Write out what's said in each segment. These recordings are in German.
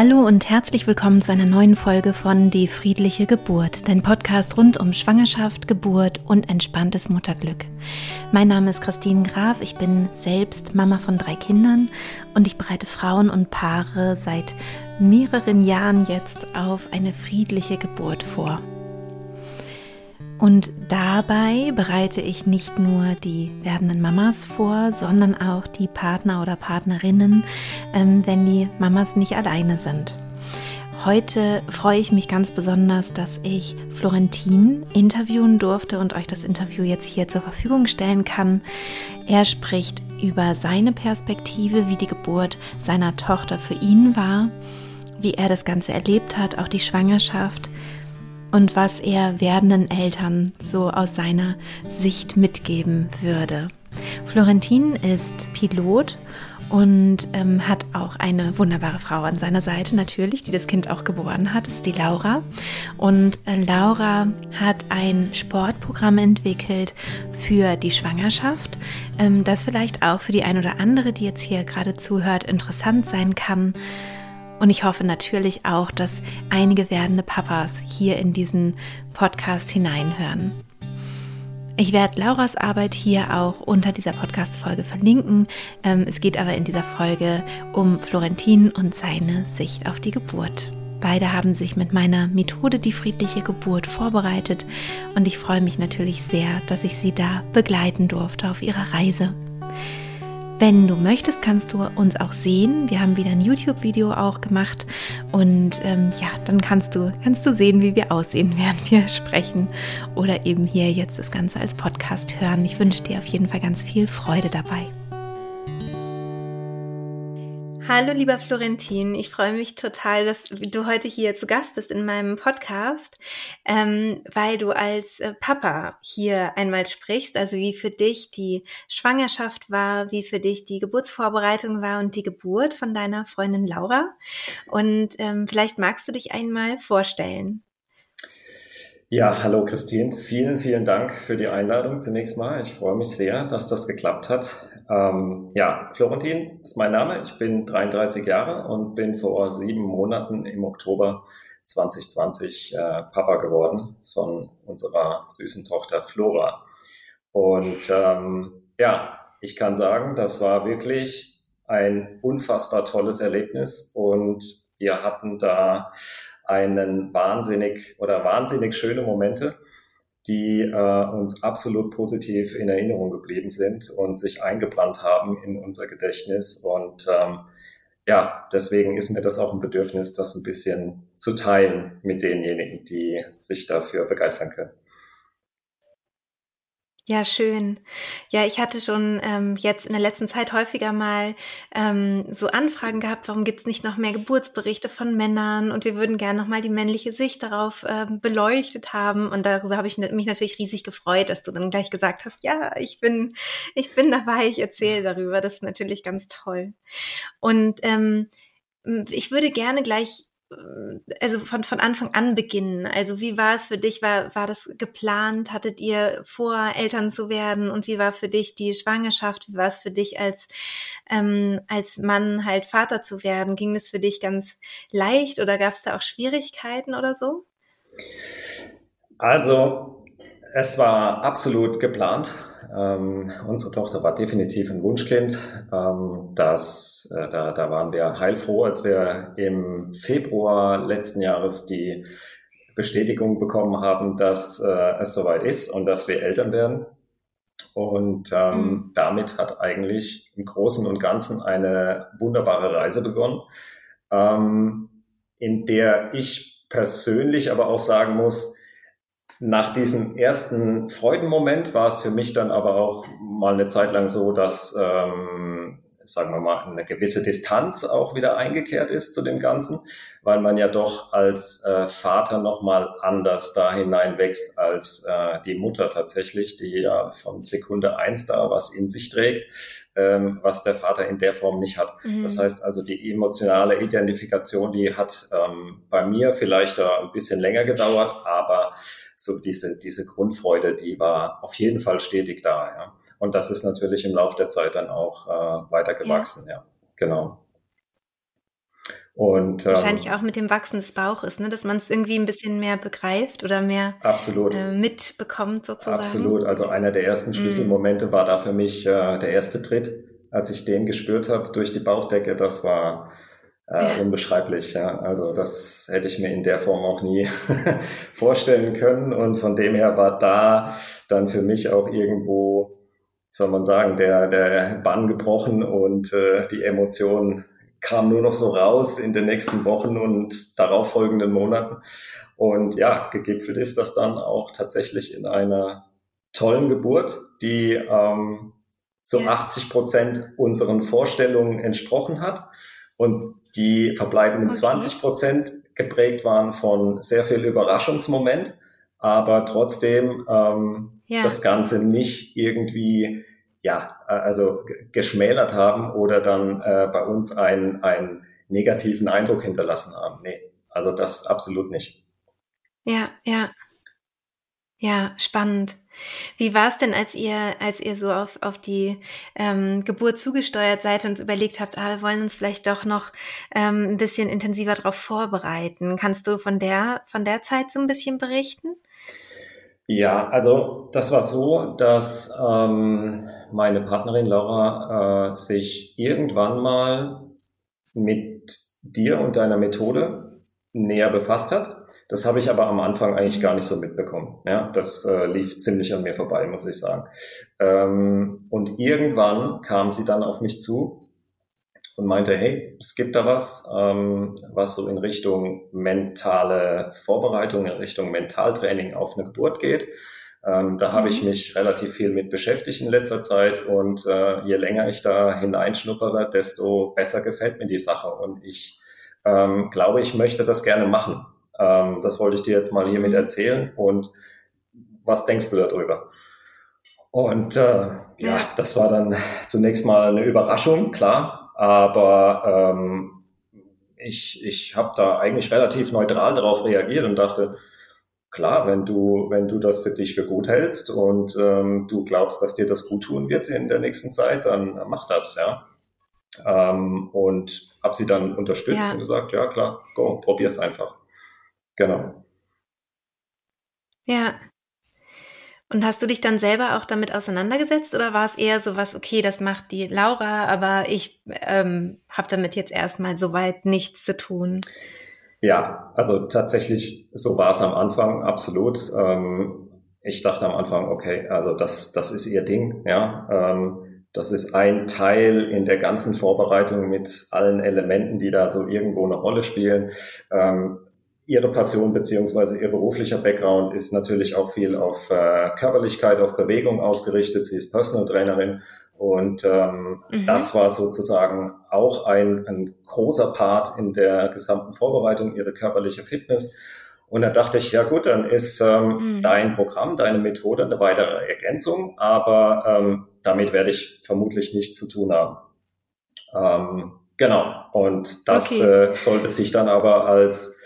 Hallo und herzlich willkommen zu einer neuen Folge von Die friedliche Geburt, dein Podcast rund um Schwangerschaft, Geburt und entspanntes Mutterglück. Mein Name ist Christine Graf, ich bin selbst Mama von drei Kindern und ich bereite Frauen und Paare seit mehreren Jahren jetzt auf eine friedliche Geburt vor. Und dabei bereite ich nicht nur die werdenden Mamas vor, sondern auch die Partner oder Partnerinnen, ähm, wenn die Mamas nicht alleine sind. Heute freue ich mich ganz besonders, dass ich Florentin interviewen durfte und euch das Interview jetzt hier zur Verfügung stellen kann. Er spricht über seine Perspektive, wie die Geburt seiner Tochter für ihn war, wie er das Ganze erlebt hat, auch die Schwangerschaft, und was er werdenden Eltern so aus seiner Sicht mitgeben würde. Florentin ist Pilot und ähm, hat auch eine wunderbare Frau an seiner Seite natürlich, die das Kind auch geboren hat, ist die Laura. Und äh, Laura hat ein Sportprogramm entwickelt für die Schwangerschaft, ähm, das vielleicht auch für die ein oder andere, die jetzt hier gerade zuhört, interessant sein kann. Und ich hoffe natürlich auch, dass einige werdende Papas hier in diesen Podcast hineinhören. Ich werde Lauras Arbeit hier auch unter dieser Podcast-Folge verlinken. Ähm, es geht aber in dieser Folge um Florentin und seine Sicht auf die Geburt. Beide haben sich mit meiner Methode die friedliche Geburt vorbereitet und ich freue mich natürlich sehr, dass ich sie da begleiten durfte auf ihrer Reise. Wenn du möchtest, kannst du uns auch sehen. Wir haben wieder ein YouTube-Video auch gemacht und ähm, ja, dann kannst du, kannst du sehen, wie wir aussehen, während wir sprechen oder eben hier jetzt das Ganze als Podcast hören. Ich wünsche dir auf jeden Fall ganz viel Freude dabei. Hallo, lieber Florentin. Ich freue mich total, dass du heute hier zu Gast bist in meinem Podcast, ähm, weil du als äh, Papa hier einmal sprichst, also wie für dich die Schwangerschaft war, wie für dich die Geburtsvorbereitung war und die Geburt von deiner Freundin Laura. Und ähm, vielleicht magst du dich einmal vorstellen. Ja, hallo Christine. Vielen, vielen Dank für die Einladung zunächst mal. Ich freue mich sehr, dass das geklappt hat. Ähm, ja, Florentin ist mein Name. Ich bin 33 Jahre und bin vor sieben Monaten im Oktober 2020 äh, Papa geworden von unserer süßen Tochter Flora. Und ähm, ja, ich kann sagen, das war wirklich ein unfassbar tolles Erlebnis und wir hatten da einen wahnsinnig oder wahnsinnig schöne Momente, die äh, uns absolut positiv in Erinnerung geblieben sind und sich eingebrannt haben in unser Gedächtnis. Und ähm, ja, deswegen ist mir das auch ein Bedürfnis, das ein bisschen zu teilen mit denjenigen, die sich dafür begeistern können. Ja, schön. Ja, ich hatte schon ähm, jetzt in der letzten Zeit häufiger mal ähm, so Anfragen gehabt, warum gibt's nicht noch mehr Geburtsberichte von Männern und wir würden gerne nochmal die männliche Sicht darauf ähm, beleuchtet haben. Und darüber habe ich mich natürlich riesig gefreut, dass du dann gleich gesagt hast, ja, ich bin, ich bin dabei, ich erzähle darüber. Das ist natürlich ganz toll. Und ähm, ich würde gerne gleich äh, also von, von Anfang an beginnen? Also wie war es für dich? War, war das geplant? Hattet ihr vor, Eltern zu werden? Und wie war für dich die Schwangerschaft? Wie war es für dich als, ähm, als Mann halt Vater zu werden? Ging das für dich ganz leicht oder gab es da auch Schwierigkeiten oder so? Also es war absolut geplant. Ähm, unsere Tochter war definitiv ein Wunschkind. Ähm, das, äh, da, da waren wir heilfroh, als wir im Februar letzten Jahres die Bestätigung bekommen haben, dass äh, es soweit ist und dass wir Eltern werden. Und ähm, mhm. damit hat eigentlich im Großen und Ganzen eine wunderbare Reise begonnen, ähm, in der ich persönlich aber auch sagen muss, nach diesem ersten Freudenmoment war es für mich dann aber auch mal eine Zeit lang so, dass, ähm, sagen wir mal, eine gewisse Distanz auch wieder eingekehrt ist zu dem Ganzen, weil man ja doch als äh, Vater nochmal anders da hineinwächst als äh, die Mutter tatsächlich, die ja von Sekunde eins da was in sich trägt ähm, was der Vater in der Form nicht hat. Mhm. Das heißt also, die emotionale Identifikation, die hat ähm, bei mir vielleicht da ein bisschen länger gedauert, aber so diese, diese Grundfreude, die war auf jeden Fall stetig da. Ja. Und das ist natürlich im Laufe der Zeit dann auch äh, weiter gewachsen, ja. ja. Genau. Und, ähm, Wahrscheinlich auch mit dem Wachsen des Bauches, ne? dass man es irgendwie ein bisschen mehr begreift oder mehr absolut. Äh, mitbekommt sozusagen. Absolut. Also einer der ersten mhm. Schlüsselmomente mm. war da für mich äh, der erste Tritt, als ich den gespürt habe durch die Bauchdecke. Das war äh, ja. unbeschreiblich. Ja. Also das hätte ich mir in der Form auch nie vorstellen können. Und von dem her war da dann für mich auch irgendwo, soll man sagen, der, der Bann gebrochen und äh, die Emotionen kam nur noch so raus in den nächsten Wochen und darauffolgenden Monaten. Und ja, gegipfelt ist das dann auch tatsächlich in einer tollen Geburt, die ähm, zu ja. 80 Prozent unseren Vorstellungen entsprochen hat und die verbleibenden okay. 20 Prozent geprägt waren von sehr viel Überraschungsmoment, aber trotzdem ähm, ja. das Ganze nicht irgendwie ja, äh, also geschmälert haben oder dann äh, bei uns einen, einen negativen Eindruck hinterlassen haben. Nee, also das absolut nicht. Ja, ja. Ja, spannend. Wie war es denn, als ihr, als ihr so auf, auf die ähm, Geburt zugesteuert seid und überlegt habt, ah, wir wollen uns vielleicht doch noch ähm, ein bisschen intensiver darauf vorbereiten? Kannst du von der, von der Zeit so ein bisschen berichten? Ja, also das war so, dass ähm, meine Partnerin Laura äh, sich irgendwann mal mit dir und deiner Methode näher befasst hat. Das habe ich aber am Anfang eigentlich gar nicht so mitbekommen. Ja, das äh, lief ziemlich an mir vorbei, muss ich sagen. Ähm, und irgendwann kam sie dann auf mich zu und meinte, hey, es gibt da was, ähm, was so in Richtung mentale Vorbereitung, in Richtung Mentaltraining auf eine Geburt geht. Ähm, da habe ich mhm. mich relativ viel mit beschäftigt in letzter Zeit und äh, je länger ich da hineinschnuppere, desto besser gefällt mir die Sache und ich ähm, glaube, ich möchte das gerne machen. Ähm, das wollte ich dir jetzt mal hiermit mhm. erzählen und was denkst du darüber? Und äh, ja, ja, das war dann zunächst mal eine Überraschung, klar, aber ähm, ich, ich habe da eigentlich relativ neutral darauf reagiert und dachte, klar, wenn du, wenn du das für dich für gut hältst und ähm, du glaubst, dass dir das gut tun wird in der nächsten Zeit, dann mach das, ja. Ähm, und habe sie dann unterstützt ja. und gesagt, ja klar, go, probier's einfach. Genau. Ja. Und hast du dich dann selber auch damit auseinandergesetzt oder war es eher so was, okay, das macht die Laura, aber ich ähm, habe damit jetzt erstmal soweit nichts zu tun? Ja, also tatsächlich, so war es am Anfang, absolut. Ähm, ich dachte am Anfang, okay, also das, das ist ihr Ding, ja. Ähm, das ist ein Teil in der ganzen Vorbereitung mit allen Elementen, die da so irgendwo eine Rolle spielen. Ähm, ihre Passion beziehungsweise ihr beruflicher Background ist natürlich auch viel auf äh, Körperlichkeit, auf Bewegung ausgerichtet. Sie ist Personal Trainerin und ähm, mhm. das war sozusagen auch ein, ein großer Part in der gesamten Vorbereitung, ihre körperliche Fitness. Und da dachte ich, ja gut, dann ist ähm, mhm. dein Programm, deine Methode eine weitere Ergänzung, aber ähm, damit werde ich vermutlich nichts zu tun haben. Ähm, genau. Und das okay. äh, sollte sich dann aber als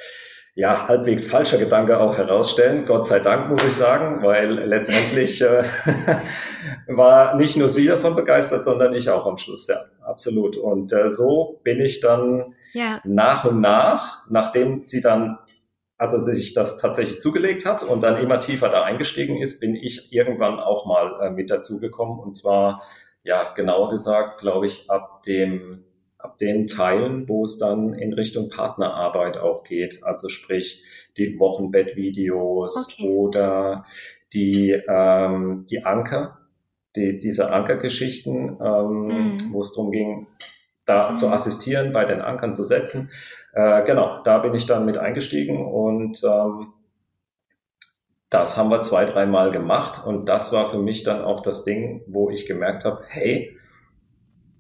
ja, halbwegs falscher Gedanke auch herausstellen. Gott sei Dank, muss ich sagen, weil letztendlich äh, war nicht nur sie davon begeistert, sondern ich auch am Schluss, ja, absolut. Und äh, so bin ich dann ja. nach und nach, nachdem sie dann, also sich das tatsächlich zugelegt hat und dann immer tiefer da eingestiegen ist, bin ich irgendwann auch mal äh, mit dazugekommen. Und zwar, ja, genauer gesagt, glaube ich, ab dem ab den Teilen, wo es dann in Richtung Partnerarbeit auch geht. Also sprich die Wochenbettvideos okay. oder die, ähm, die Anker, die, diese Ankergeschichten, ähm, mhm. wo es darum ging, da mhm. zu assistieren, bei den Ankern zu setzen. Äh, genau, da bin ich dann mit eingestiegen und ähm, das haben wir zwei, dreimal gemacht und das war für mich dann auch das Ding, wo ich gemerkt habe, hey,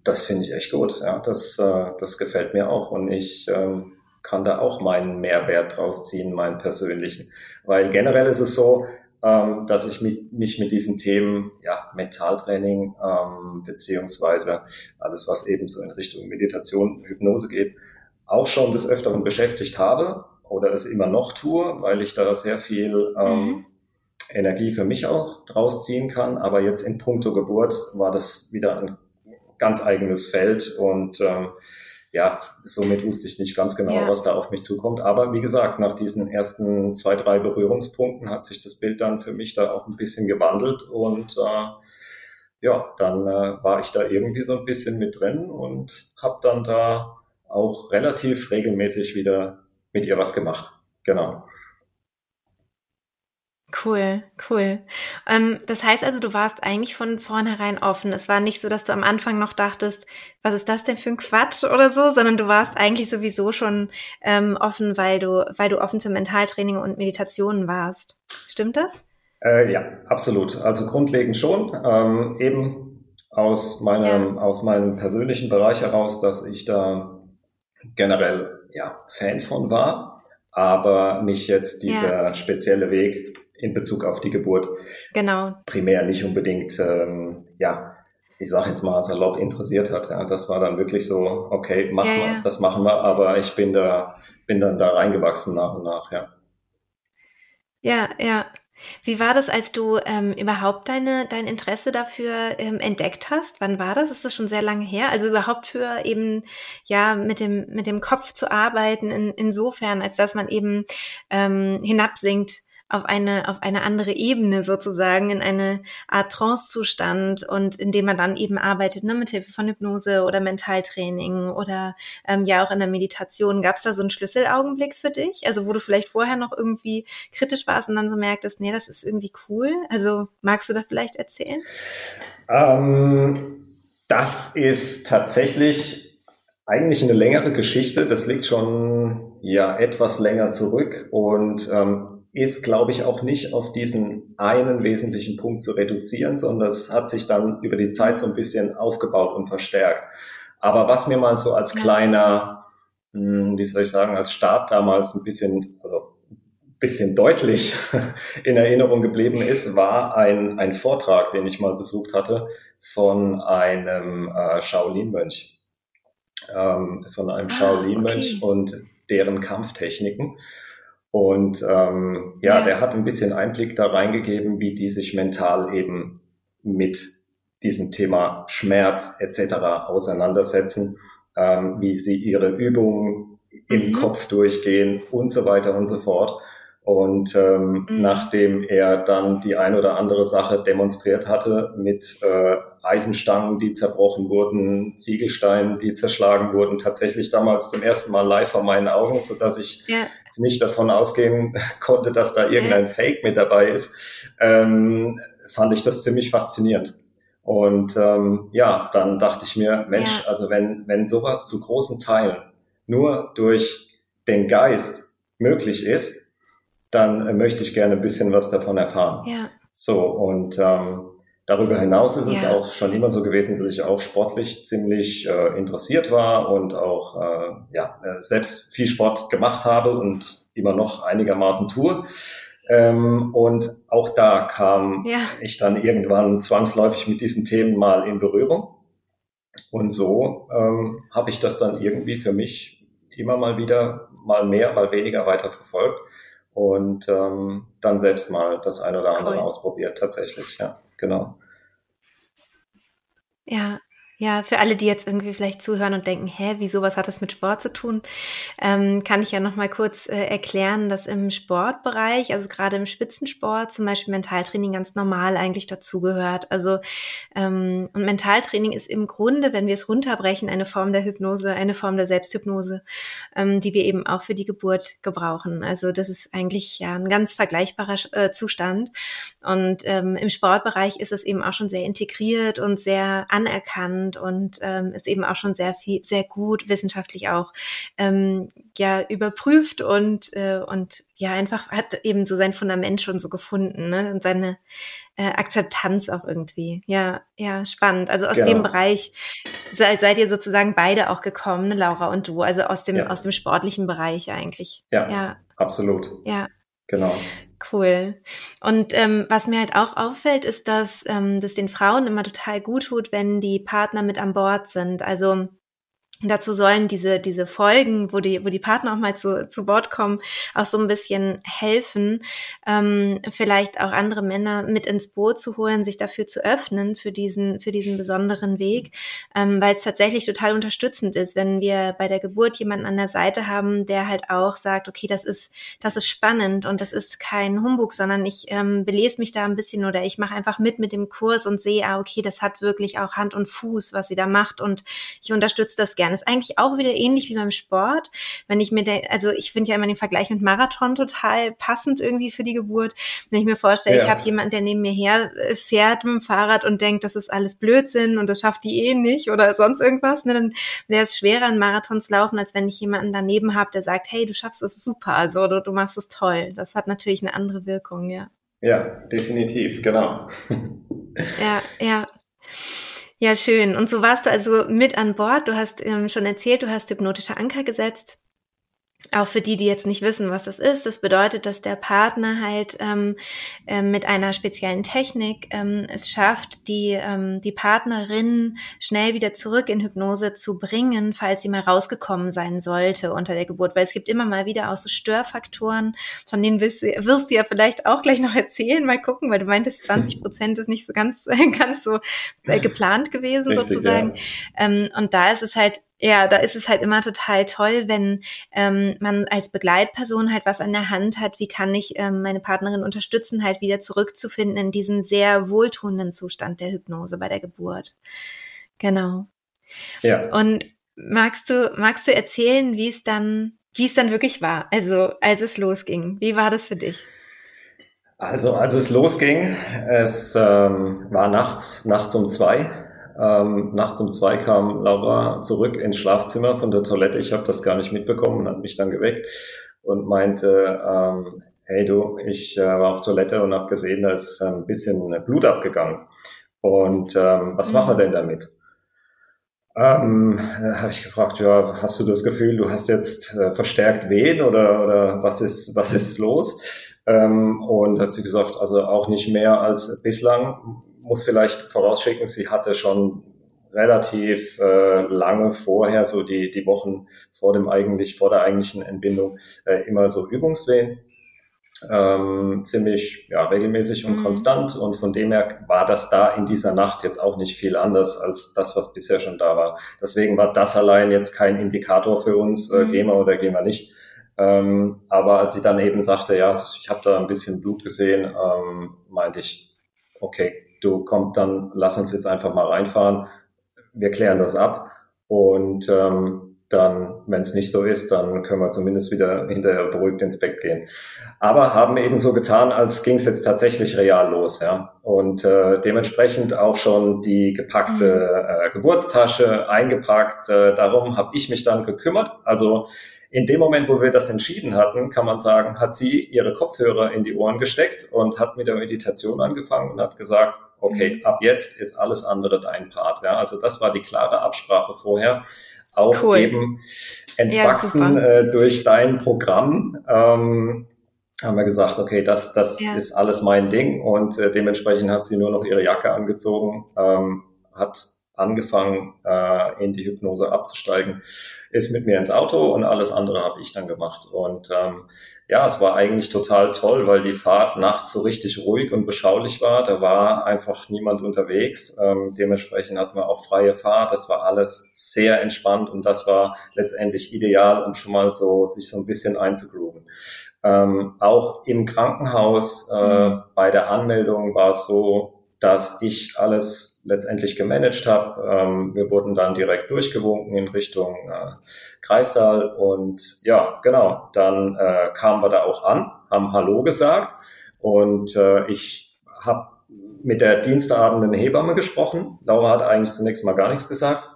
das finde ich echt gut. Ja, das, äh, das gefällt mir auch und ich ähm, kann da auch meinen Mehrwert draus ziehen, meinen persönlichen. Weil generell ist es so, ähm, dass ich mit, mich mit diesen Themen, ja, Mentaltraining, ähm, beziehungsweise alles, was eben so in Richtung Meditation, Hypnose geht, auch schon des Öfteren beschäftigt habe oder es immer noch tue, weil ich da sehr viel ähm, mhm. Energie für mich auch draus ziehen kann. Aber jetzt in puncto Geburt war das wieder ein ganz eigenes Feld und ähm, ja, somit wusste ich nicht ganz genau, ja. was da auf mich zukommt. Aber wie gesagt, nach diesen ersten zwei, drei Berührungspunkten hat sich das Bild dann für mich da auch ein bisschen gewandelt und äh, ja, dann äh, war ich da irgendwie so ein bisschen mit drin und habe dann da auch relativ regelmäßig wieder mit ihr was gemacht. Genau. Cool, cool. Ähm, das heißt also, du warst eigentlich von vornherein offen. Es war nicht so, dass du am Anfang noch dachtest, was ist das denn für ein Quatsch oder so, sondern du warst eigentlich sowieso schon ähm, offen, weil du, weil du offen für Mentaltraining und Meditationen warst. Stimmt das? Äh, ja, absolut. Also grundlegend schon. Ähm, eben aus meinem, ja. aus meinem persönlichen Bereich heraus, dass ich da generell ja, Fan von war, aber mich jetzt dieser ja. spezielle Weg in Bezug auf die Geburt genau. primär nicht unbedingt, ähm, ja, ich sage jetzt mal salopp interessiert hat. Ja. Das war dann wirklich so, okay, machen ja, wir, das machen wir, aber ich bin da, bin dann da reingewachsen nach und nach, ja. Ja, ja. Wie war das, als du ähm, überhaupt deine, dein Interesse dafür ähm, entdeckt hast? Wann war das? Ist das schon sehr lange her? Also überhaupt für eben, ja, mit dem, mit dem Kopf zu arbeiten, in, insofern, als dass man eben ähm, hinabsinkt auf eine, auf eine andere Ebene sozusagen, in eine Art Trance-Zustand und in dem man dann eben arbeitet, ne, mit Hilfe von Hypnose oder Mentaltraining oder ähm, ja auch in der Meditation. Gab es da so einen Schlüsselaugenblick für dich? Also wo du vielleicht vorher noch irgendwie kritisch warst und dann so merktest, nee, das ist irgendwie cool. Also magst du da vielleicht erzählen? Ähm, das ist tatsächlich eigentlich eine längere Geschichte. Das liegt schon ja etwas länger zurück und ähm, ist, glaube ich, auch nicht auf diesen einen wesentlichen Punkt zu reduzieren, sondern es hat sich dann über die Zeit so ein bisschen aufgebaut und verstärkt. Aber was mir mal so als kleiner, hm, wie soll ich sagen, als Start damals ein bisschen, also ein bisschen deutlich in Erinnerung geblieben ist, war ein, ein Vortrag, den ich mal besucht hatte von einem äh, Shaolin-Mönch. Ähm, von einem ah, Shaolin-Mönch okay. und deren Kampftechniken. Und ähm, ja, ja, der hat ein bisschen Einblick da reingegeben, wie die sich mental eben mit diesem Thema Schmerz etc. auseinandersetzen, ähm, wie sie ihre Übungen im mhm. Kopf durchgehen und so weiter und so fort. Und ähm, mhm. nachdem er dann die ein oder andere Sache demonstriert hatte mit äh, Eisenstangen, die zerbrochen wurden, Ziegelsteinen, die zerschlagen wurden, tatsächlich damals zum ersten Mal live vor meinen Augen, so dass ich ja. jetzt nicht davon ausgehen konnte, dass da irgendein ja. Fake mit dabei ist, ähm, fand ich das ziemlich faszinierend. Und ähm, ja, dann dachte ich mir, Mensch, ja. also wenn, wenn sowas zu großen Teilen nur durch den Geist möglich ist, dann möchte ich gerne ein bisschen was davon erfahren. Ja. So, und ähm, Darüber hinaus ist ja. es auch schon immer so gewesen, dass ich auch sportlich ziemlich äh, interessiert war und auch äh, ja, äh, selbst viel Sport gemacht habe und immer noch einigermaßen tue. Ähm, und auch da kam ja. ich dann irgendwann zwangsläufig mit diesen Themen mal in Berührung. Und so ähm, habe ich das dann irgendwie für mich immer mal wieder, mal mehr, mal weniger weiter verfolgt und ähm, dann selbst mal das eine oder andere cool. ausprobiert, tatsächlich, ja genau. Ja, ja, für alle, die jetzt irgendwie vielleicht zuhören und denken, hä, wieso, was hat das mit Sport zu tun, ähm, kann ich ja noch mal kurz äh, erklären, dass im Sportbereich, also gerade im Spitzensport, zum Beispiel Mentaltraining ganz normal eigentlich dazugehört. Also ähm, und Mentaltraining ist im Grunde, wenn wir es runterbrechen, eine Form der Hypnose, eine Form der Selbsthypnose, ähm, die wir eben auch für die Geburt gebrauchen. Also das ist eigentlich ja ein ganz vergleichbarer äh, Zustand. Und ähm, im Sportbereich ist es eben auch schon sehr integriert und sehr anerkannt spannend und ähm, ist eben auch schon sehr viel, sehr gut wissenschaftlich auch ähm, ja überprüft und äh, und ja einfach hat eben so sein Fundament schon so gefunden ne? und seine äh, Akzeptanz auch irgendwie. Ja, ja, spannend. Also aus genau. dem Bereich sei, seid ihr sozusagen beide auch gekommen, ne, Laura und du, also aus dem ja. aus dem sportlichen Bereich eigentlich. Ja, ja. absolut. Ja. Genau. Cool. Und ähm, was mir halt auch auffällt, ist, dass ähm, das den Frauen immer total gut tut, wenn die Partner mit an Bord sind. Also dazu sollen diese, diese Folgen, wo die, wo die Partner auch mal zu, zu Wort kommen, auch so ein bisschen helfen, ähm, vielleicht auch andere Männer mit ins Boot zu holen, sich dafür zu öffnen, für diesen, für diesen besonderen Weg, ähm, weil es tatsächlich total unterstützend ist, wenn wir bei der Geburt jemanden an der Seite haben, der halt auch sagt, okay, das ist, das ist spannend und das ist kein Humbug, sondern ich ähm, belese mich da ein bisschen oder ich mache einfach mit mit dem Kurs und sehe, ah, okay, das hat wirklich auch Hand und Fuß, was sie da macht und ich unterstütze das gerne. Ist eigentlich auch wieder ähnlich wie beim Sport. Wenn ich mir, also ich finde ja immer den Vergleich mit Marathon total passend irgendwie für die Geburt. Wenn ich mir vorstelle, ja. ich habe jemanden, der neben mir her äh, fährt mit dem Fahrrad und denkt, das ist alles Blödsinn und das schafft die eh nicht oder sonst irgendwas, ne, dann wäre es schwerer, einen Marathon zu laufen, als wenn ich jemanden daneben habe, der sagt, hey, du schaffst es super, also du, du machst es toll. Das hat natürlich eine andere Wirkung, ja. Ja, definitiv, genau. ja, ja. Ja, schön. Und so warst du also mit an Bord. Du hast ähm, schon erzählt, du hast hypnotische Anker gesetzt auch für die, die jetzt nicht wissen, was das ist, das bedeutet, dass der Partner halt ähm, äh, mit einer speziellen Technik ähm, es schafft, die, ähm, die Partnerin schnell wieder zurück in Hypnose zu bringen, falls sie mal rausgekommen sein sollte unter der Geburt. Weil es gibt immer mal wieder auch so Störfaktoren, von denen willst du, wirst du ja vielleicht auch gleich noch erzählen, mal gucken, weil du meintest, 20 Prozent ist nicht so ganz, ganz so äh, geplant gewesen Richtig, sozusagen. Ja. Ähm, und da ist es halt ja, da ist es halt immer total toll, wenn ähm, man als Begleitperson halt was an der Hand hat, wie kann ich ähm, meine Partnerin unterstützen, halt wieder zurückzufinden in diesen sehr wohltuenden Zustand der Hypnose bei der Geburt. Genau. Ja. Und magst du, magst du erzählen, wie es dann, wie es dann wirklich war? Also, als es losging. Wie war das für dich? Also, als es losging, es ähm, war nachts, nachts um zwei ähm, nachts um zwei kam Laura zurück ins Schlafzimmer von der Toilette. Ich habe das gar nicht mitbekommen und hat mich dann geweckt und meinte, ähm, hey du, ich äh, war auf Toilette und habe gesehen, da ist ein bisschen Blut abgegangen. Und ähm, was mhm. machen wir denn damit? Ähm, habe ich gefragt, ja, hast du das Gefühl, du hast jetzt äh, verstärkt Wehen oder, oder was ist, was ist los? Ähm, und hat sie gesagt, also auch nicht mehr als bislang muss vielleicht vorausschicken, sie hatte schon relativ äh, lange vorher, so die, die Wochen vor dem eigentlich, vor der eigentlichen Entbindung, äh, immer so Übungswehen. Ähm, ziemlich ja, regelmäßig und mhm. konstant und von dem her war das da in dieser Nacht jetzt auch nicht viel anders als das, was bisher schon da war. Deswegen war das allein jetzt kein Indikator für uns, äh, mhm. gehen wir oder gehen wir nicht. Ähm, aber als ich dann eben sagte, ja, ich habe da ein bisschen Blut gesehen, ähm, meinte ich, okay, du komm, dann lass uns jetzt einfach mal reinfahren. Wir klären das ab und ähm, dann, wenn es nicht so ist, dann können wir zumindest wieder hinterher beruhigt ins Bett gehen. Aber haben eben so getan, als ging es jetzt tatsächlich real los, ja. Und äh, dementsprechend auch schon die gepackte mhm. äh, Geburtstasche eingepackt. Äh, darum habe ich mich dann gekümmert. Also in dem Moment, wo wir das entschieden hatten, kann man sagen, hat sie ihre Kopfhörer in die Ohren gesteckt und hat mit der Meditation angefangen und hat gesagt, okay, mhm. ab jetzt ist alles andere dein Part. Ja, also das war die klare Absprache vorher. Auch cool. eben entwachsen ja, äh, durch dein Programm. Ähm, haben wir gesagt, okay, das, das ja. ist alles mein Ding und äh, dementsprechend hat sie nur noch ihre Jacke angezogen, ähm, hat angefangen, äh, in die Hypnose abzusteigen, ist mit mir ins Auto und alles andere habe ich dann gemacht. Und ähm, ja, es war eigentlich total toll, weil die Fahrt nachts so richtig ruhig und beschaulich war. Da war einfach niemand unterwegs. Ähm, dementsprechend hatten wir auch freie Fahrt. Das war alles sehr entspannt und das war letztendlich ideal, um schon mal so sich so ein bisschen einzugrooven. Ähm, auch im Krankenhaus äh, mhm. bei der Anmeldung war es so, dass ich alles letztendlich gemanagt habe. Ähm, wir wurden dann direkt durchgewunken in Richtung äh, Kreissaal und ja, genau, dann äh, kamen wir da auch an, haben Hallo gesagt und äh, ich habe mit der diensthabenden Hebamme gesprochen. Laura hat eigentlich zunächst mal gar nichts gesagt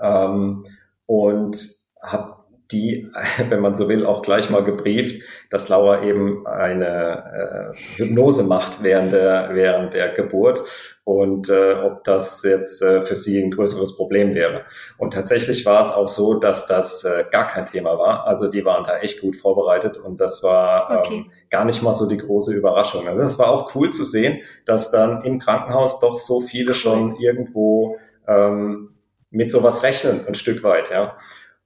ähm, und habe die, wenn man so will, auch gleich mal gebrieft, dass Laura eben eine äh, Hypnose macht während der, während der Geburt und äh, ob das jetzt äh, für sie ein größeres Problem wäre. Und tatsächlich war es auch so, dass das äh, gar kein Thema war. Also die waren da echt gut vorbereitet und das war ähm, okay. ähm, gar nicht mal so die große Überraschung. Also es war auch cool zu sehen, dass dann im Krankenhaus doch so viele schon irgendwo ähm, mit sowas rechnen, ein Stück weit, ja.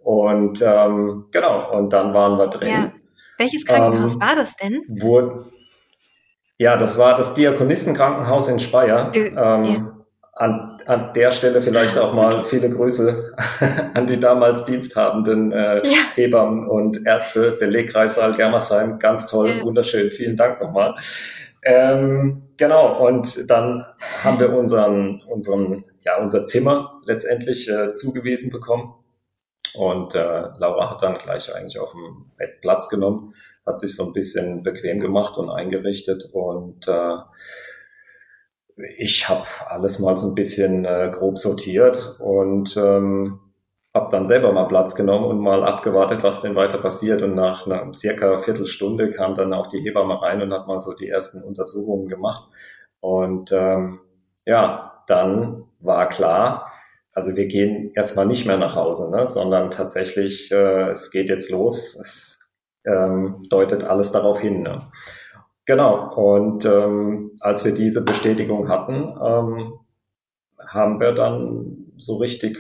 Und ähm, genau, und dann waren wir drin. Ja. Welches Krankenhaus ähm, war das denn? Wo, ja, das war das Diakonissenkrankenhaus in Speyer. Äh, ähm, ja. an, an der Stelle vielleicht auch mal okay. viele Grüße an die damals diensthabenden äh, ja. Hebammen und Ärzte, Belegkreissaal Germersheim. Ganz toll, ja. wunderschön. Vielen Dank nochmal. Ähm, genau, und dann haben wir unseren, unseren, ja, unser Zimmer letztendlich äh, zugewiesen bekommen. Und äh, Laura hat dann gleich eigentlich auf dem Bett Platz genommen, hat sich so ein bisschen bequem gemacht und eingerichtet und äh, ich habe alles mal so ein bisschen äh, grob sortiert und ähm, habe dann selber mal Platz genommen und mal abgewartet, was denn weiter passiert. Und nach einer circa Viertelstunde kam dann auch die Hebamme rein und hat mal so die ersten Untersuchungen gemacht. Und ähm, ja, dann war klar, also wir gehen erstmal nicht mehr nach Hause, ne, sondern tatsächlich, äh, es geht jetzt los. Es ähm, deutet alles darauf hin. Ne? Genau. Und ähm, als wir diese Bestätigung hatten, ähm, haben wir dann so richtig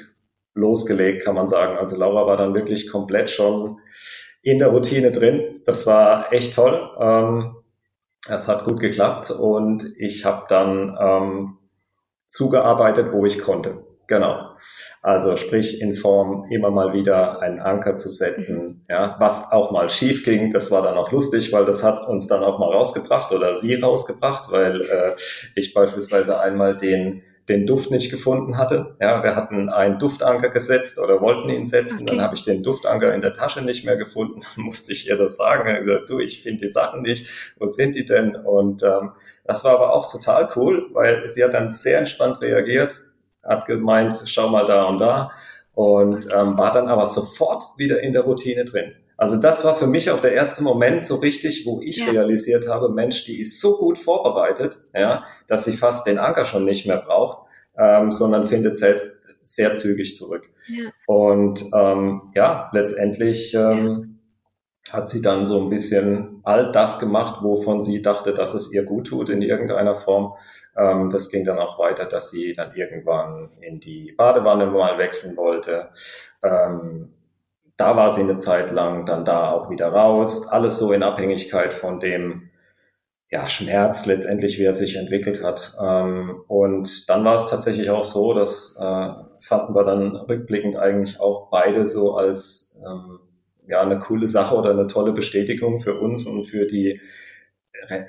losgelegt, kann man sagen. Also Laura war dann wirklich komplett schon in der Routine drin. Das war echt toll. Ähm, es hat gut geklappt und ich habe dann ähm, zugearbeitet, wo ich konnte. Genau. Also sprich in Form immer mal wieder einen Anker zu setzen, ja, was auch mal schief ging, das war dann auch lustig, weil das hat uns dann auch mal rausgebracht oder sie rausgebracht, weil äh, ich beispielsweise einmal den den Duft nicht gefunden hatte. Ja, wir hatten einen Duftanker gesetzt oder wollten ihn setzen, okay. dann habe ich den Duftanker in der Tasche nicht mehr gefunden, dann musste ich ihr das sagen. Ich gesagt, du, ich finde die Sachen nicht, wo sind die denn? Und ähm, das war aber auch total cool, weil sie hat dann sehr entspannt reagiert, hat gemeint, schau mal da und da und ähm, war dann aber sofort wieder in der Routine drin. Also das war für mich auch der erste Moment so richtig, wo ich ja. realisiert habe, Mensch, die ist so gut vorbereitet, ja, dass sie fast den Anker schon nicht mehr braucht, ähm, sondern findet selbst sehr zügig zurück. Ja. Und ähm, ja, letztendlich ähm. Hat sie dann so ein bisschen all das gemacht, wovon sie dachte, dass es ihr gut tut in irgendeiner Form. Ähm, das ging dann auch weiter, dass sie dann irgendwann in die Badewanne mal wechseln wollte. Ähm, da war sie eine Zeit lang, dann da auch wieder raus. Alles so in Abhängigkeit von dem ja, Schmerz letztendlich, wie er sich entwickelt hat. Ähm, und dann war es tatsächlich auch so, das äh, fanden wir dann rückblickend eigentlich auch beide so als ähm, ja eine coole Sache oder eine tolle Bestätigung für uns und für die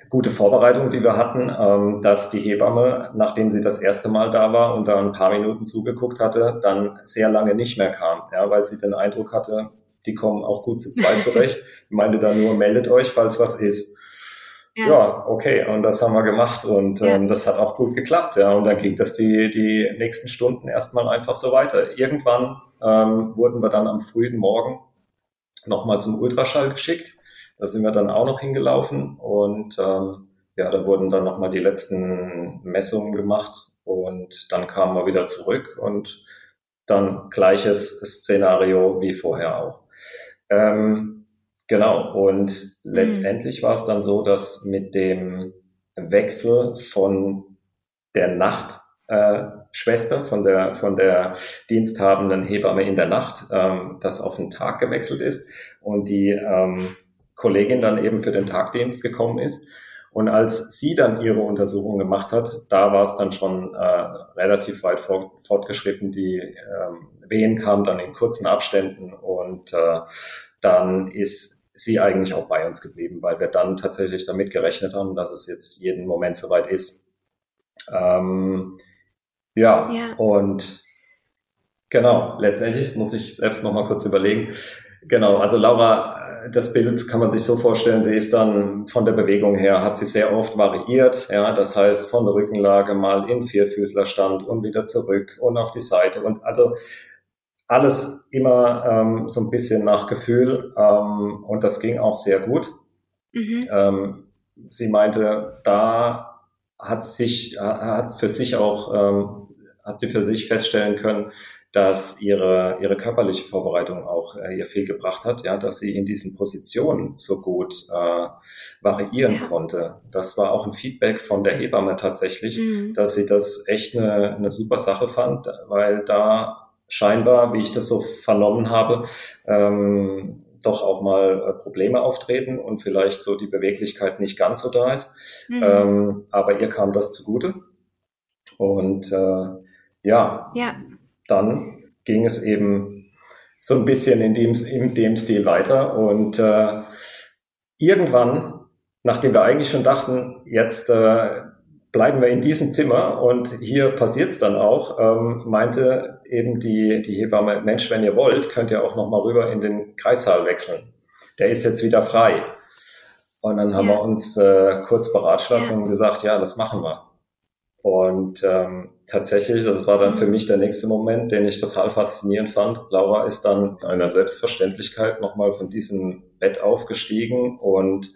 gute Vorbereitung, die wir hatten, ähm, dass die Hebamme, nachdem sie das erste Mal da war und da ein paar Minuten zugeguckt hatte, dann sehr lange nicht mehr kam, ja, weil sie den Eindruck hatte, die kommen auch gut zu zweit zurecht. Ich meinte dann nur, meldet euch, falls was ist. Ja. ja, okay, und das haben wir gemacht und ja. ähm, das hat auch gut geklappt, ja. Und dann ging das die, die nächsten Stunden erstmal einfach so weiter. Irgendwann ähm, wurden wir dann am frühen Morgen nochmal zum Ultraschall geschickt da sind wir dann auch noch hingelaufen und ähm, ja, da wurden dann nochmal die letzten Messungen gemacht und dann kamen wir wieder zurück und dann gleiches Szenario wie vorher auch. Ähm, genau, und mhm. letztendlich war es dann so, dass mit dem Wechsel von der Nacht äh, Schwester von der von der diensthabenden Hebamme in der Nacht, ähm, das auf den Tag gewechselt ist und die ähm, Kollegin dann eben für den Tagdienst gekommen ist. Und als sie dann ihre Untersuchung gemacht hat, da war es dann schon äh, relativ weit fort, fortgeschritten. Die ähm, Wehen kamen dann in kurzen Abständen und äh, dann ist sie eigentlich auch bei uns geblieben, weil wir dann tatsächlich damit gerechnet haben, dass es jetzt jeden Moment soweit ist. Ähm, ja, ja, und genau, letztendlich muss ich selbst noch mal kurz überlegen. Genau, also Laura das Bild kann man sich so vorstellen, sie ist dann von der Bewegung her, hat sie sehr oft variiert, ja, das heißt von der Rückenlage mal in Vierfüßlerstand und wieder zurück und auf die Seite und also alles immer ähm, so ein bisschen nach Gefühl ähm, und das ging auch sehr gut. Mhm. Ähm, sie meinte, da hat sich, hat für sich auch, ähm, hat sie für sich feststellen können, dass ihre, ihre körperliche Vorbereitung auch äh, ihr viel gebracht hat, ja, dass sie in diesen Positionen so gut äh, variieren ja. konnte. Das war auch ein Feedback von der Hebamme tatsächlich, mhm. dass sie das echt eine, eine super Sache fand, weil da scheinbar, wie ich das so vernommen habe, ähm, doch auch mal äh, Probleme auftreten und vielleicht so die Beweglichkeit nicht ganz so da ist. Mhm. Ähm, aber ihr kam das zugute. Und äh, ja, ja, dann ging es eben so ein bisschen in dem, in dem Stil weiter. Und äh, irgendwann, nachdem wir eigentlich schon dachten, jetzt äh, bleiben wir in diesem Zimmer und hier passiert es dann auch, ähm, meinte eben die, die Hebamme, Mensch, wenn ihr wollt, könnt ihr auch noch mal rüber in den Kreissaal wechseln. Der ist jetzt wieder frei. Und dann haben ja. wir uns äh, kurz beratschlagt ja. und gesagt, ja, das machen wir. Und ähm, tatsächlich, das war dann für mhm. mich der nächste Moment, den ich total faszinierend fand. Laura ist dann in einer Selbstverständlichkeit nochmal von diesem Bett aufgestiegen und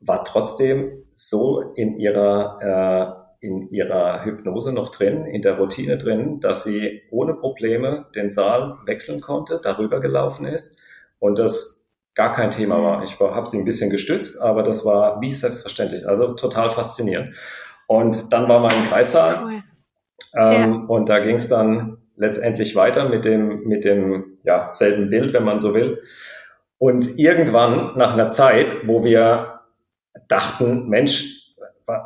war trotzdem so in ihrer, äh, in ihrer Hypnose noch drin, in der Routine drin, dass sie ohne Probleme den Saal wechseln konnte, darüber gelaufen ist und das gar kein Thema war. Ich habe sie ein bisschen gestützt, aber das war wie selbstverständlich, also total faszinierend. Und dann war mein Kreissaal cool. ähm, ja. und da ging es dann letztendlich weiter mit dem, mit dem ja, selben Bild, wenn man so will. Und irgendwann nach einer Zeit, wo wir dachten, Mensch,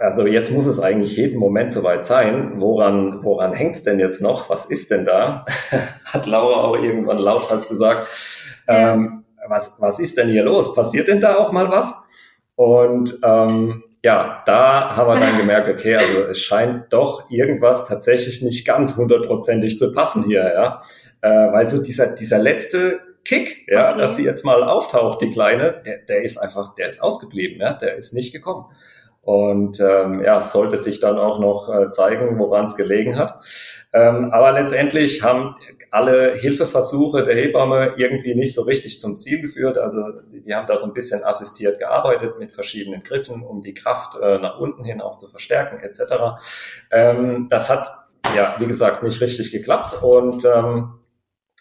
also jetzt muss es eigentlich jeden Moment soweit sein. Woran, woran hängt's denn jetzt noch? Was ist denn da? Hat Laura auch irgendwann lauthals gesagt. Ja. Ähm, was, was ist denn hier los? Passiert denn da auch mal was? Und ähm, ja, da haben wir dann gemerkt, okay, also es scheint doch irgendwas tatsächlich nicht ganz hundertprozentig zu passen hier, ja. Äh, weil so dieser, dieser letzte Kick, ja, okay. dass sie jetzt mal auftaucht, die Kleine, der, der ist einfach, der ist ausgeblieben, ja, der ist nicht gekommen. Und ähm, ja, es sollte sich dann auch noch äh, zeigen, woran es gelegen hat. Ähm, aber letztendlich haben alle Hilfeversuche der Hebamme irgendwie nicht so richtig zum Ziel geführt. Also die, haben da so ein bisschen assistiert gearbeitet mit verschiedenen Griffen, um die Kraft äh, nach unten hin auch zu verstärken etc. Ähm, das hat ja, wie gesagt, nicht richtig geklappt und ähm,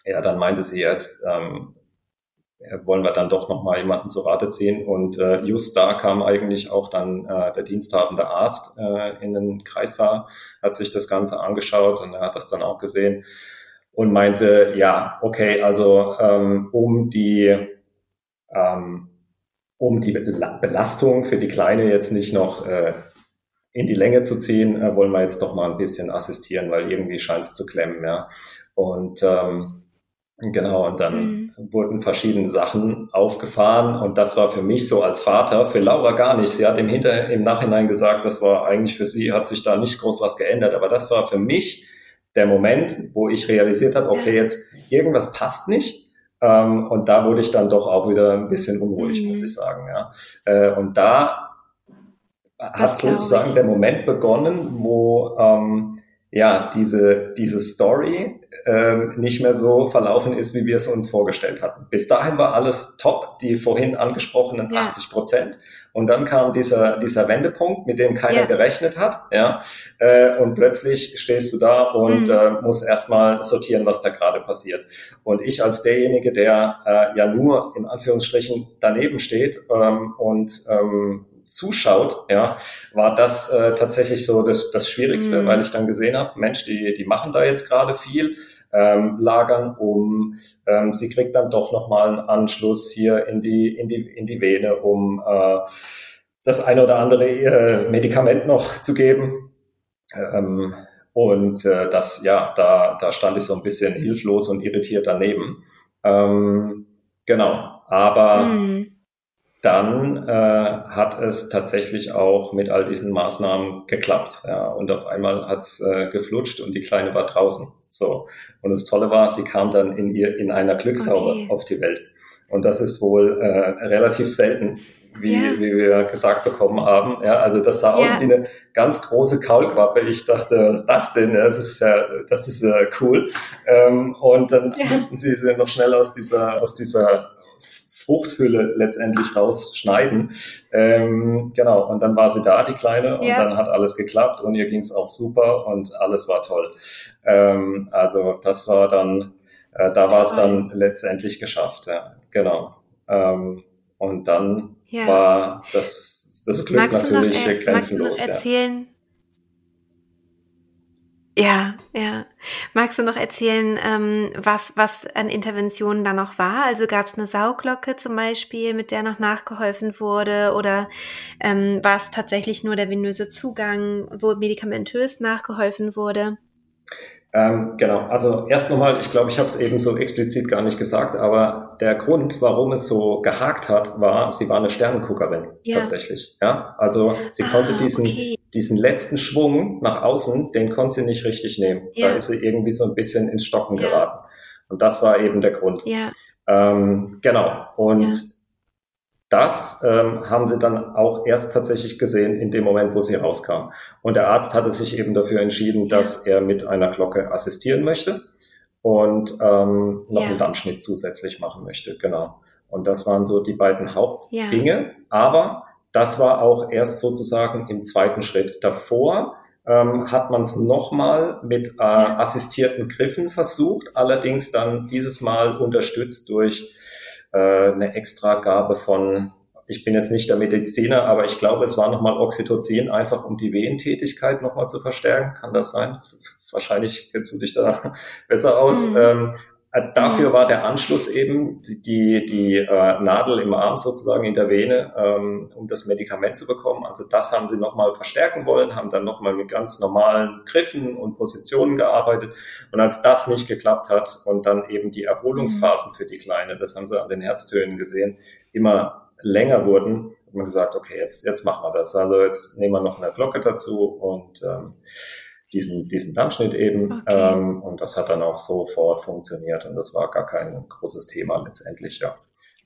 ja, dann meinte sie jetzt, ähm, wollen wir dann doch nochmal jemanden zu Rate ziehen. Und äh, just da kam eigentlich auch dann äh, der diensthabende Arzt äh, in den Kreissaal, hat sich das Ganze angeschaut und er hat das dann auch gesehen und meinte, ja, okay, also ähm, um die ähm, um die Belastung für die Kleine jetzt nicht noch äh, in die Länge zu ziehen, äh, wollen wir jetzt doch mal ein bisschen assistieren, weil irgendwie scheint es zu klemmen, ja. Und ähm, Genau, und dann mhm. wurden verschiedene Sachen aufgefahren und das war für mich so als Vater, für Laura gar nicht. Sie hat im, Hinter im Nachhinein gesagt, das war eigentlich für sie, hat sich da nicht groß was geändert, aber das war für mich der Moment, wo ich realisiert habe, okay, jetzt irgendwas passt nicht. Ähm, und da wurde ich dann doch auch wieder ein bisschen unruhig, mhm. muss ich sagen. Ja. Äh, und da das hat sozusagen der Moment begonnen, wo ähm, ja diese diese Story ähm, nicht mehr so verlaufen ist, wie wir es uns vorgestellt hatten. Bis dahin war alles top, die vorhin angesprochenen ja. 80 Prozent. Und dann kam dieser, dieser Wendepunkt, mit dem keiner ja. gerechnet hat. Ja, äh, und plötzlich stehst du da und mhm. äh, musst erstmal sortieren, was da gerade passiert. Und ich als derjenige, der äh, ja nur in Anführungsstrichen daneben steht ähm, und ähm, zuschaut, ja, war das äh, tatsächlich so das, das Schwierigste, mhm. weil ich dann gesehen habe, Mensch, die, die machen da jetzt gerade viel, ähm, lagern um, ähm, sie kriegt dann doch nochmal einen Anschluss hier in die, in die, in die Vene, um äh, das eine oder andere äh, Medikament noch zu geben. Ähm, und äh, das, ja, da, da stand ich so ein bisschen hilflos und irritiert daneben. Ähm, genau, aber mhm dann äh, hat es tatsächlich auch mit all diesen Maßnahmen geklappt. Ja, und auf einmal hat's äh, geflutscht und die Kleine war draußen. So. Und das Tolle war, sie kam dann in ihr in einer Glückshaube okay. auf die Welt. Und das ist wohl äh, relativ selten, wie, ja. wie wir gesagt bekommen haben. Ja, also das sah ja. aus wie eine ganz große Kaulquappe. Ich dachte, was ist das denn? Das ist ja, das ist ja cool. Ähm, und dann ja. mussten sie sie noch schnell aus dieser, aus dieser Fruchthülle letztendlich rausschneiden. Ähm, genau, und dann war sie da, die Kleine, und ja. dann hat alles geklappt und ihr ging es auch super und alles war toll. Ähm, also das war dann, äh, da war es dann letztendlich geschafft, ja, genau. Ähm, und dann ja. war das, das Glück magst natürlich noch, äh, grenzenlos. Magst du noch erzählen, Ja, ja. Magst du noch erzählen, ähm, was, was an Interventionen da noch war? Also gab es eine Sauglocke zum Beispiel, mit der noch nachgeholfen wurde? Oder ähm, war es tatsächlich nur der venöse Zugang, wo medikamentös nachgeholfen wurde? Ähm, genau, also erst nochmal, ich glaube, ich habe es eben so explizit gar nicht gesagt, aber der Grund, warum es so gehakt hat, war, sie war eine Sternenguckerin ja. tatsächlich. Ja, also sie ah, konnte diesen okay diesen letzten Schwung nach außen, den konnte sie nicht richtig nehmen. Ja. Da ist sie irgendwie so ein bisschen ins Stocken ja. geraten. Und das war eben der Grund. Ja. Ähm, genau. Und das ähm, haben sie dann auch erst tatsächlich gesehen in dem Moment, wo sie rauskam. Und der Arzt hatte sich eben dafür entschieden, dass er mit einer Glocke assistieren möchte und ähm, noch einen Dammschnitt zusätzlich machen möchte. Genau. Und das waren so die beiden Hauptdinge. Aber das war auch erst sozusagen im zweiten Schritt. Davor ähm, hat man es nochmal mit äh, assistierten Griffen versucht, allerdings dann dieses Mal unterstützt durch äh, eine Extragabe von, ich bin jetzt nicht der Mediziner, aber ich glaube, es war nochmal Oxytocin, einfach um die Wehentätigkeit nochmal zu verstärken. Kann das sein? Wahrscheinlich kennst du dich da besser aus. Mhm. Ähm, äh, dafür war der Anschluss eben die, die, äh, Nadel im Arm sozusagen in der Vene, ähm, um das Medikament zu bekommen. Also das haben sie nochmal verstärken wollen, haben dann nochmal mit ganz normalen Griffen und Positionen gearbeitet. Und als das nicht geklappt hat und dann eben die Erholungsphasen für die Kleine, das haben sie an den Herztönen gesehen, immer länger wurden, hat man gesagt, okay, jetzt, jetzt machen wir das. Also jetzt nehmen wir noch eine Glocke dazu und ähm, diesen, diesen Dammschnitt eben. Okay. Ähm, und das hat dann auch sofort funktioniert und das war gar kein großes Thema letztendlich, ja.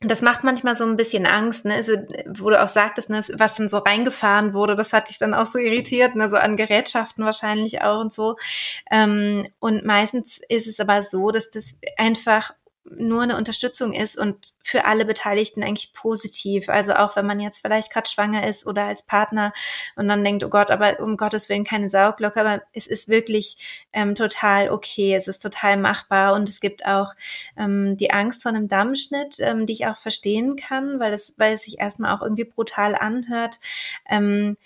Das macht manchmal so ein bisschen Angst, ne? Also, wo du auch sagtest, ne, was dann so reingefahren wurde, das hat dich dann auch so irritiert, ne? So an Gerätschaften wahrscheinlich auch und so. Ähm, und meistens ist es aber so, dass das einfach nur eine Unterstützung ist und für alle Beteiligten eigentlich positiv. Also auch wenn man jetzt vielleicht gerade schwanger ist oder als Partner und dann denkt, oh Gott, aber um Gottes Willen keine Sauglocke, aber es ist wirklich ähm, total okay, es ist total machbar und es gibt auch ähm, die Angst vor einem Dammschnitt, ähm, die ich auch verstehen kann, weil es, weil es sich erstmal auch irgendwie brutal anhört. Ähm,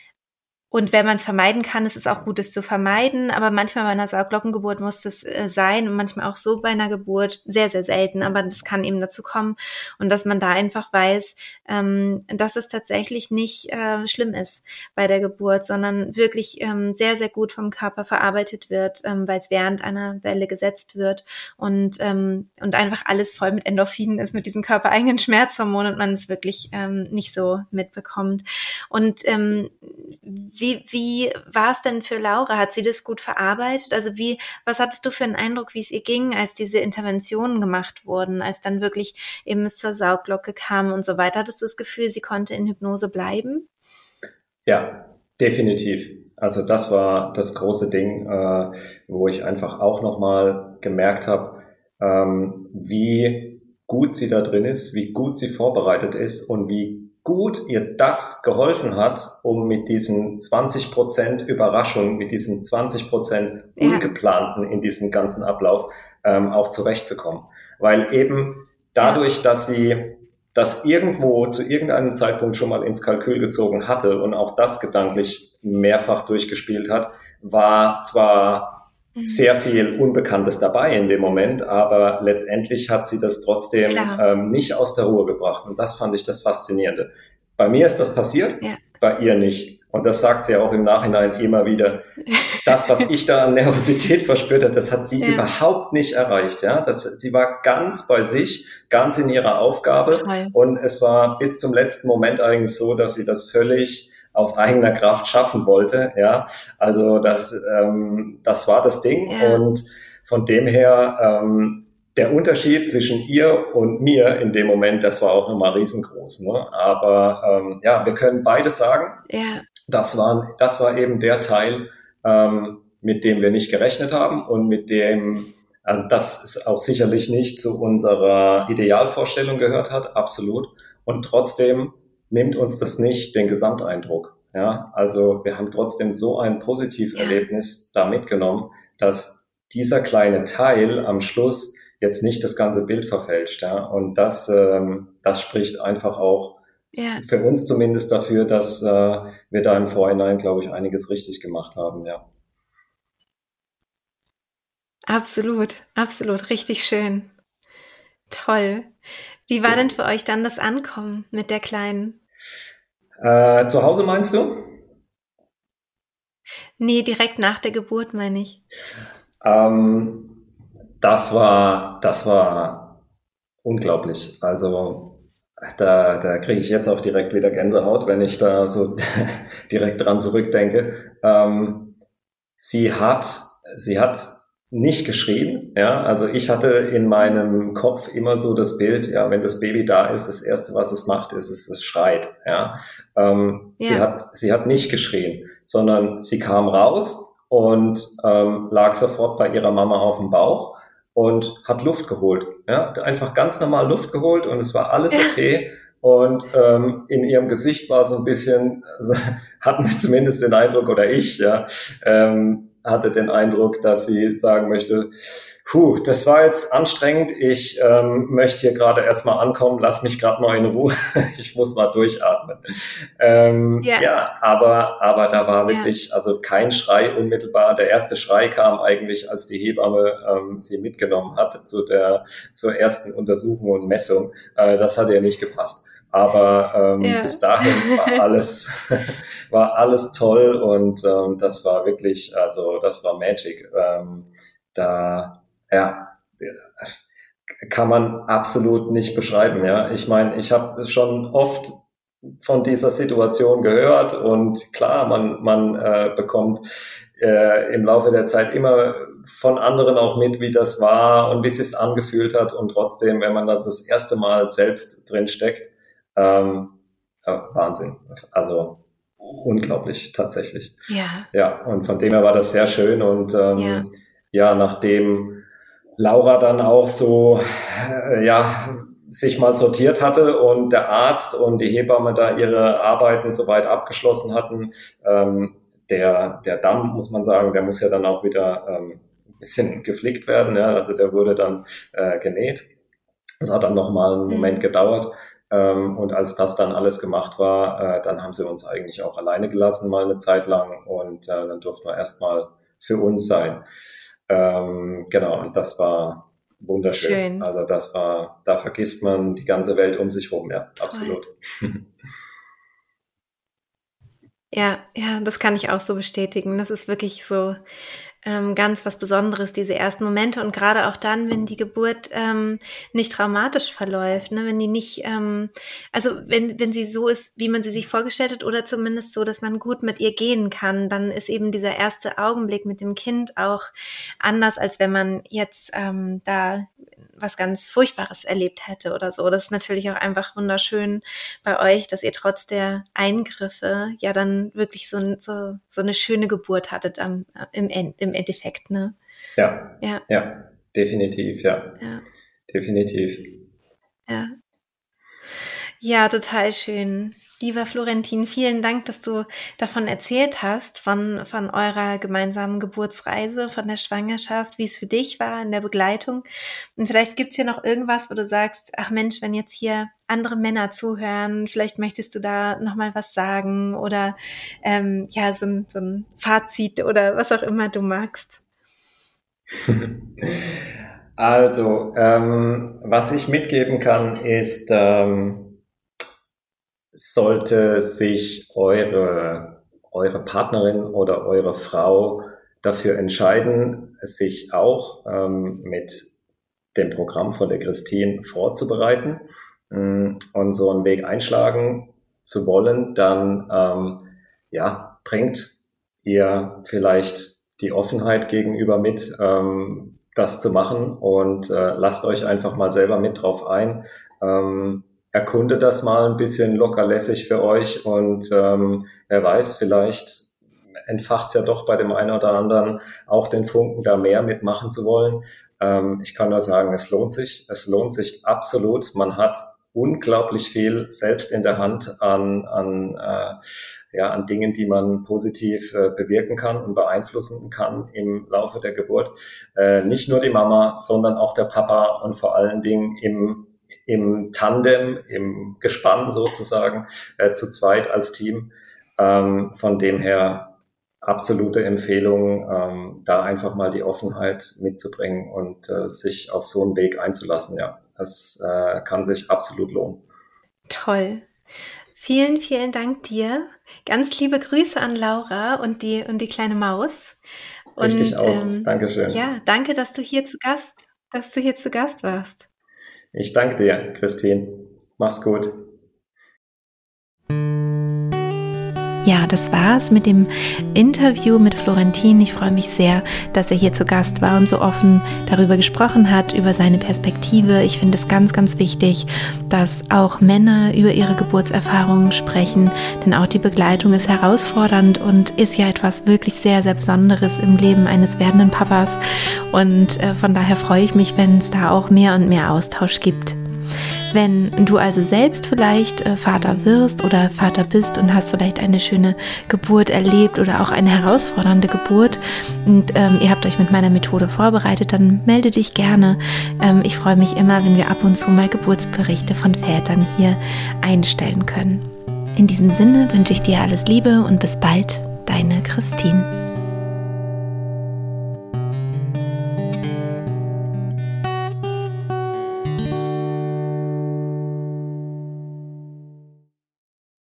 und wenn man es vermeiden kann, ist es auch gut, es zu vermeiden. Aber manchmal bei einer Sauglockengeburt muss das äh, sein und manchmal auch so bei einer Geburt sehr, sehr selten. Aber das kann eben dazu kommen und dass man da einfach weiß, ähm, dass es tatsächlich nicht äh, schlimm ist bei der Geburt, sondern wirklich ähm, sehr, sehr gut vom Körper verarbeitet wird, ähm, weil es während einer Welle gesetzt wird und, ähm, und einfach alles voll mit Endorphinen ist, mit diesem körpereigenen Schmerzhormon und man es wirklich ähm, nicht so mitbekommt. Und ähm, wie, wie war es denn für Laura? Hat sie das gut verarbeitet? Also wie, was hattest du für einen Eindruck, wie es ihr ging, als diese Interventionen gemacht wurden, als dann wirklich eben es zur Sauglocke kam und so weiter? Hattest du das Gefühl, sie konnte in Hypnose bleiben? Ja, definitiv. Also das war das große Ding, äh, wo ich einfach auch nochmal gemerkt habe, ähm, wie gut sie da drin ist, wie gut sie vorbereitet ist und wie gut ihr das geholfen hat, um mit diesen 20 Prozent Überraschung, mit diesen 20 Prozent Ungeplanten in diesem ganzen Ablauf ähm, auch zurechtzukommen. Weil eben dadurch, dass sie das irgendwo zu irgendeinem Zeitpunkt schon mal ins Kalkül gezogen hatte und auch das gedanklich mehrfach durchgespielt hat, war zwar. Sehr viel Unbekanntes dabei in dem Moment, aber letztendlich hat sie das trotzdem ähm, nicht aus der Ruhe gebracht. Und das fand ich das Faszinierende. Bei mir ist das passiert, ja. bei ihr nicht. Und das sagt sie auch im Nachhinein immer wieder. Das, was ich da an Nervosität verspürt habe, das hat sie ja. überhaupt nicht erreicht. Ja, das, sie war ganz bei sich, ganz in ihrer Aufgabe. Toll. Und es war bis zum letzten Moment eigentlich so, dass sie das völlig aus eigener Kraft schaffen wollte. Ja, also das, ähm, das war das Ding ja. und von dem her ähm, der Unterschied zwischen ihr und mir in dem Moment, das war auch nochmal riesengroß. Ne? Aber ähm, ja, wir können beide sagen, ja. das, war, das war eben der Teil, ähm, mit dem wir nicht gerechnet haben und mit dem, also das ist auch sicherlich nicht zu unserer Idealvorstellung gehört hat, absolut. Und trotzdem nimmt uns das nicht den Gesamteindruck. Ja, also wir haben trotzdem so ein Positiverlebnis ja. da mitgenommen, dass dieser kleine Teil am Schluss jetzt nicht das ganze Bild verfälscht. Ja, und das, ähm, das spricht einfach auch ja. für uns zumindest dafür, dass äh, wir da im Vorhinein, glaube ich, einiges richtig gemacht haben. Ja. Absolut, absolut, richtig schön. Toll. Wie war denn für euch dann das Ankommen mit der Kleinen? Äh, zu Hause meinst du? Nee, direkt nach der Geburt meine ich. Ähm, das war, das war unglaublich. Also da, da kriege ich jetzt auch direkt wieder Gänsehaut, wenn ich da so direkt dran zurückdenke. Ähm, sie hat, sie hat nicht geschrien, ja. Also ich hatte in meinem Kopf immer so das Bild, ja, wenn das Baby da ist, das erste, was es macht, ist, es, es schreit, ja. Ähm, ja. Sie hat, sie hat nicht geschrien, sondern sie kam raus und ähm, lag sofort bei ihrer Mama auf dem Bauch und hat Luft geholt. Ja, einfach ganz normal Luft geholt und es war alles okay. Und ähm, in ihrem Gesicht war so ein bisschen, also, hatten wir zumindest den Eindruck, oder ich, ja, ähm, hatte den Eindruck, dass sie sagen möchte, puh, das war jetzt anstrengend, ich ähm, möchte hier gerade erstmal ankommen, lass mich gerade mal in Ruhe, ich muss mal durchatmen. Ähm, yeah. Ja, aber, aber da war wirklich, yeah. also kein Schrei unmittelbar. Der erste Schrei kam eigentlich, als die Hebamme ähm, sie mitgenommen hatte zu der, zur ersten Untersuchung und Messung. Äh, das hat ihr nicht gepasst. Aber ähm, ja. bis dahin war alles, war alles toll und ähm, das war wirklich, also das war Magic. Ähm, da, ja, kann man absolut nicht beschreiben. Ja, ich meine, ich habe schon oft von dieser Situation gehört und klar, man man äh, bekommt äh, im Laufe der Zeit immer von anderen auch mit, wie das war und wie es sich angefühlt hat und trotzdem, wenn man dann das erste Mal selbst drin steckt, ähm, Wahnsinn. Also unglaublich tatsächlich. Ja. Ja, und von dem her war das sehr schön und ähm, ja. ja, nachdem Laura dann auch so, äh, ja, sich mal sortiert hatte und der Arzt und die Hebamme da ihre Arbeiten soweit abgeschlossen hatten, ähm, der, der Damm, muss man sagen, der muss ja dann auch wieder ähm, ein bisschen geflickt werden, ja, also der wurde dann äh, genäht. Das hat dann nochmal einen mhm. Moment gedauert. Ähm, und als das dann alles gemacht war, äh, dann haben sie uns eigentlich auch alleine gelassen, mal eine Zeit lang. Und äh, dann durften wir erstmal für uns sein. Ähm, genau, und das war wunderschön. Schön. Also das war, da vergisst man die ganze Welt um sich rum, ja, Toll. absolut. Ja, ja, das kann ich auch so bestätigen. Das ist wirklich so ähm, ganz was Besonderes, diese ersten Momente und gerade auch dann, wenn die Geburt ähm, nicht traumatisch verläuft, ne? wenn die nicht, ähm, also wenn, wenn sie so ist, wie man sie sich vorgestellt hat oder zumindest so, dass man gut mit ihr gehen kann, dann ist eben dieser erste Augenblick mit dem Kind auch anders, als wenn man jetzt ähm, da was ganz Furchtbares erlebt hätte oder so. Das ist natürlich auch einfach wunderschön bei euch, dass ihr trotz der Eingriffe ja dann wirklich so, so, so eine schöne Geburt hattet am, im, im Endeffekt, ne? Ja. Ja. Ja, definitiv, ja. ja. Definitiv. Ja. Ja, total schön. Lieber Florentin, vielen Dank, dass du davon erzählt hast, von, von eurer gemeinsamen Geburtsreise, von der Schwangerschaft, wie es für dich war in der Begleitung. Und vielleicht gibt's hier noch irgendwas, wo du sagst, ach Mensch, wenn jetzt hier andere Männer zuhören, vielleicht möchtest du da nochmal was sagen oder ähm, ja, so ein, so ein Fazit oder was auch immer du magst. Also, ähm, was ich mitgeben kann, ist, ähm, sollte sich eure, eure Partnerin oder eure Frau dafür entscheiden, sich auch ähm, mit dem Programm von der Christine vorzubereiten ähm, und so einen Weg einschlagen zu wollen, dann ähm, ja, bringt ihr vielleicht die Offenheit gegenüber mit, ähm, das zu machen und äh, lasst euch einfach mal selber mit drauf ein. Ähm, erkunde das mal ein bisschen lockerlässig für euch und ähm, wer weiß, vielleicht entfacht es ja doch bei dem einen oder anderen auch den Funken, da mehr mitmachen zu wollen. Ähm, ich kann nur sagen, es lohnt sich. Es lohnt sich absolut. Man hat unglaublich viel selbst in der Hand an, an, äh, ja, an Dingen, die man positiv äh, bewirken kann und beeinflussen kann im Laufe der Geburt. Äh, nicht nur die Mama, sondern auch der Papa und vor allen Dingen im im Tandem, im Gespann sozusagen, äh, zu zweit als Team. Ähm, von dem her absolute Empfehlung, ähm, da einfach mal die Offenheit mitzubringen und äh, sich auf so einen Weg einzulassen. Ja, es äh, kann sich absolut lohnen. Toll. Vielen, vielen Dank dir. Ganz liebe Grüße an Laura und die, und die kleine Maus. Und, Richtig aus. Ähm, Dankeschön. Ja, danke, dass du hier zu Gast, dass du hier zu Gast warst. Ich danke dir, Christine. Mach's gut. Ja, das war's mit dem Interview mit Florentin. Ich freue mich sehr, dass er hier zu Gast war und so offen darüber gesprochen hat, über seine Perspektive. Ich finde es ganz, ganz wichtig, dass auch Männer über ihre Geburtserfahrungen sprechen, denn auch die Begleitung ist herausfordernd und ist ja etwas wirklich sehr, sehr Besonderes im Leben eines werdenden Papas. Und äh, von daher freue ich mich, wenn es da auch mehr und mehr Austausch gibt. Wenn du also selbst vielleicht äh, Vater wirst oder Vater bist und hast vielleicht eine schöne Geburt erlebt oder auch eine herausfordernde Geburt und ähm, ihr habt euch mit meiner Methode vorbereitet, dann melde dich gerne. Ähm, ich freue mich immer, wenn wir ab und zu mal Geburtsberichte von Vätern hier einstellen können. In diesem Sinne wünsche ich dir alles Liebe und bis bald, deine Christine.